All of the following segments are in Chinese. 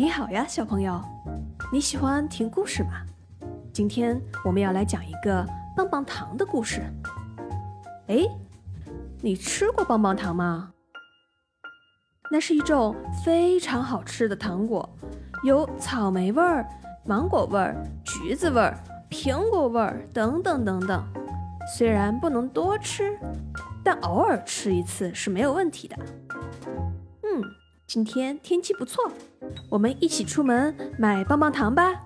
你好呀，小朋友，你喜欢听故事吗？今天我们要来讲一个棒棒糖的故事。哎，你吃过棒棒糖吗？那是一种非常好吃的糖果，有草莓味儿、芒果味儿、橘子味儿、苹果味儿等等等等。虽然不能多吃，但偶尔吃一次是没有问题的。今天天气不错，我们一起出门买棒棒糖吧。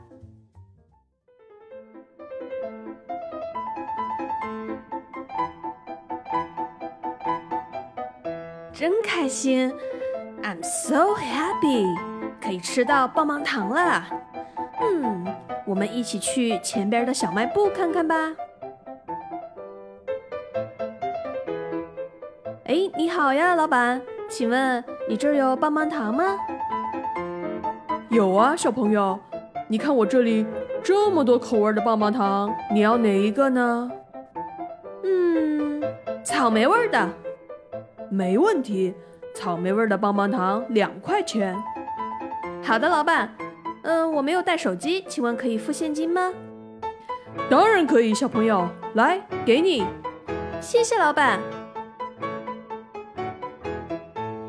真开心，I'm so happy，可以吃到棒棒糖了。嗯，我们一起去前边的小卖部看看吧。哎，你好呀，老板，请问你这儿有棒棒糖吗？有啊，小朋友，你看我这里这么多口味的棒棒糖，你要哪一个呢？嗯，草莓味的。没问题，草莓味的棒棒糖两块钱。好的，老板。嗯，我没有带手机，请问可以付现金吗？当然可以，小朋友，来，给你。谢谢老板。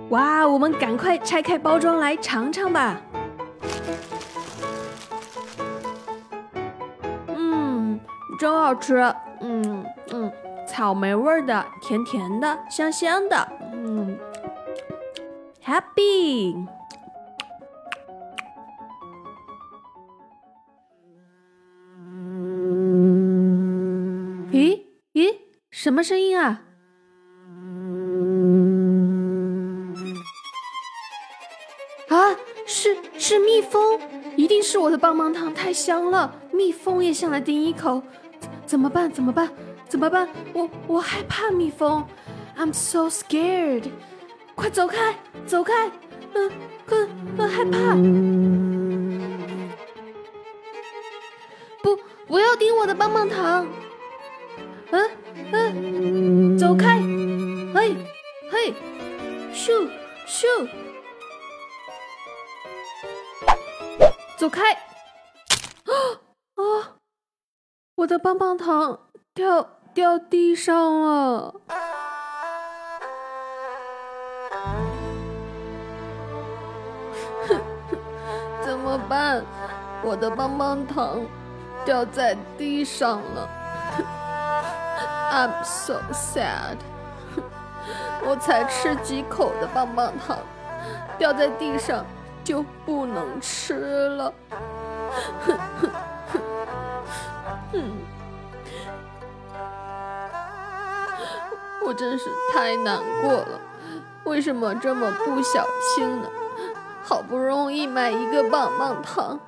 哇，我们赶快拆开包装来尝尝吧。嗯，真好吃。嗯嗯。草莓味的，甜甜的，香香的，嗯，Happy。咦咦，什么声音啊？是是蜜蜂，一定是我的棒棒糖太香了，蜜蜂也想来叮一口，怎么办？怎么办？怎么办？我我害怕蜜蜂，I'm so scared！快走开，走开！嗯，很很害怕。不，不要叮我的棒棒糖！嗯嗯，走开！嘿，嘿，咻咻，走开！啊啊！我的棒棒糖掉。掉地上了，怎么办？我的棒棒糖掉在地上了，I'm so sad。我才吃几口的棒棒糖，掉在地上就不能吃了。我真是太难过了，为什么这么不小心呢？好不容易买一个棒棒糖，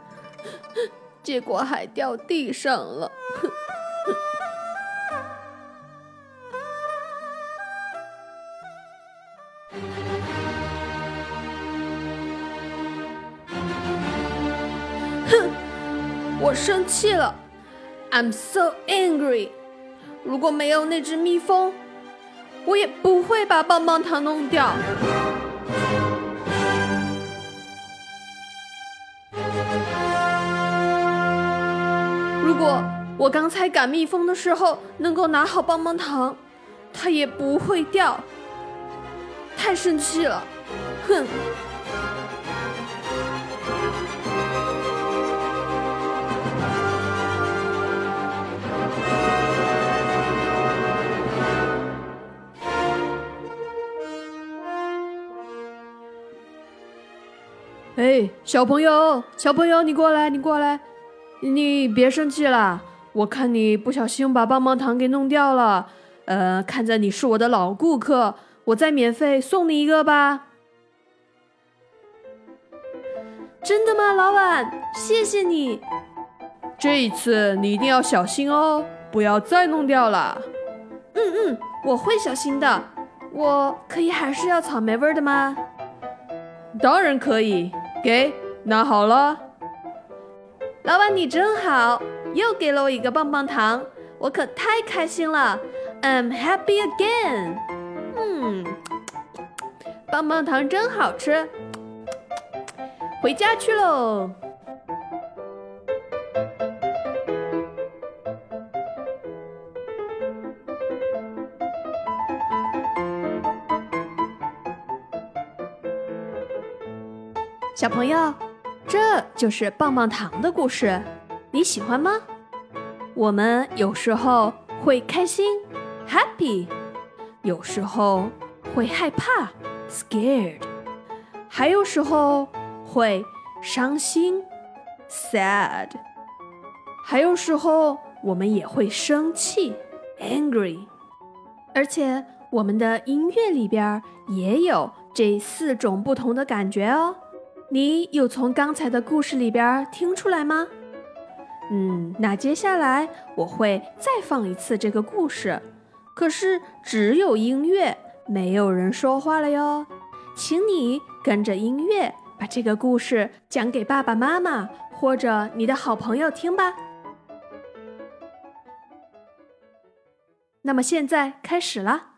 结果还掉地上了。我生气了，I'm so angry。如果没有那只蜜蜂。我也不会把棒棒糖弄掉。如果我刚才赶蜜蜂的时候能够拿好棒棒糖，它也不会掉。太生气了，哼！哎，小朋友，小朋友，你过来，你过来，你别生气了。我看你不小心把棒棒糖给弄掉了，呃，看在你是我的老顾客，我再免费送你一个吧。真的吗，老板？谢谢你。这一次你一定要小心哦，不要再弄掉了。嗯嗯，我会小心的。我可以还是要草莓味的吗？当然可以。给拿好了，老板你真好，又给了我一个棒棒糖，我可太开心了，I'm happy again。嗯，棒棒糖真好吃，回家去喽。小朋友，这就是棒棒糖的故事，你喜欢吗？我们有时候会开心，happy，有时候会害怕，scared，还有时候会伤心，sad，还有时候我们也会生气，angry，而且我们的音乐里边也有这四种不同的感觉哦。你有从刚才的故事里边听出来吗？嗯，那接下来我会再放一次这个故事，可是只有音乐，没有人说话了哟。请你跟着音乐把这个故事讲给爸爸妈妈或者你的好朋友听吧。那么现在开始了。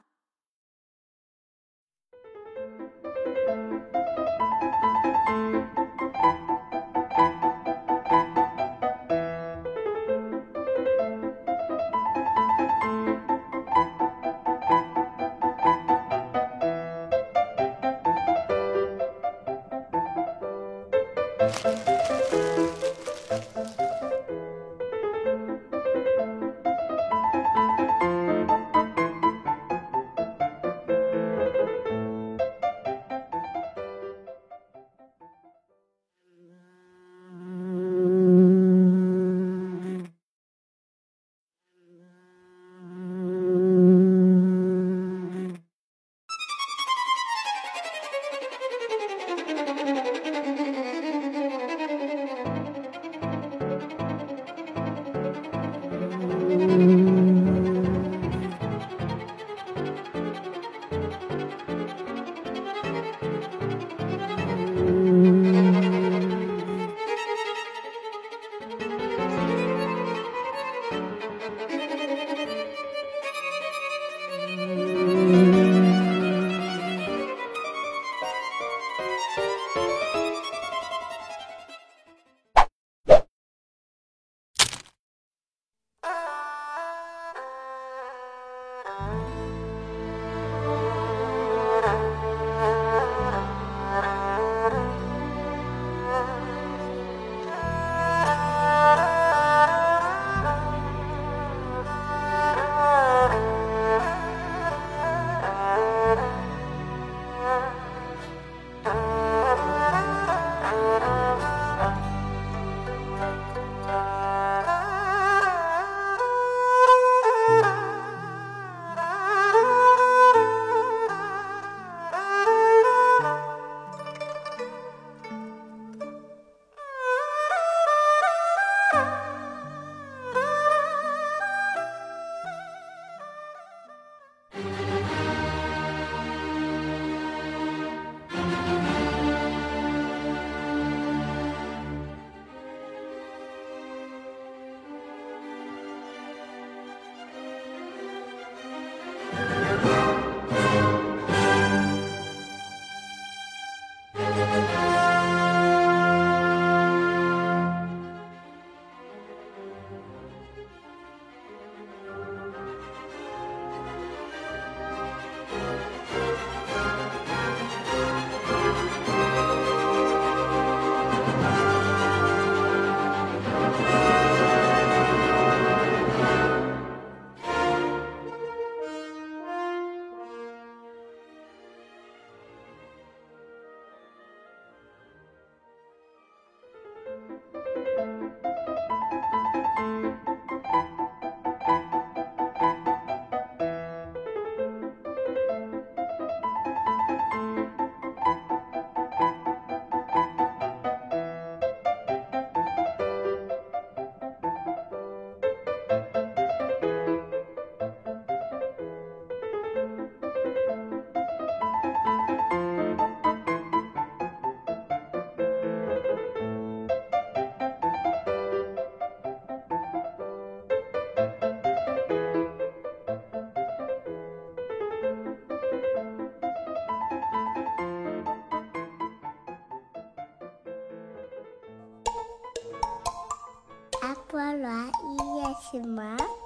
thank you 菠萝音乐启蒙。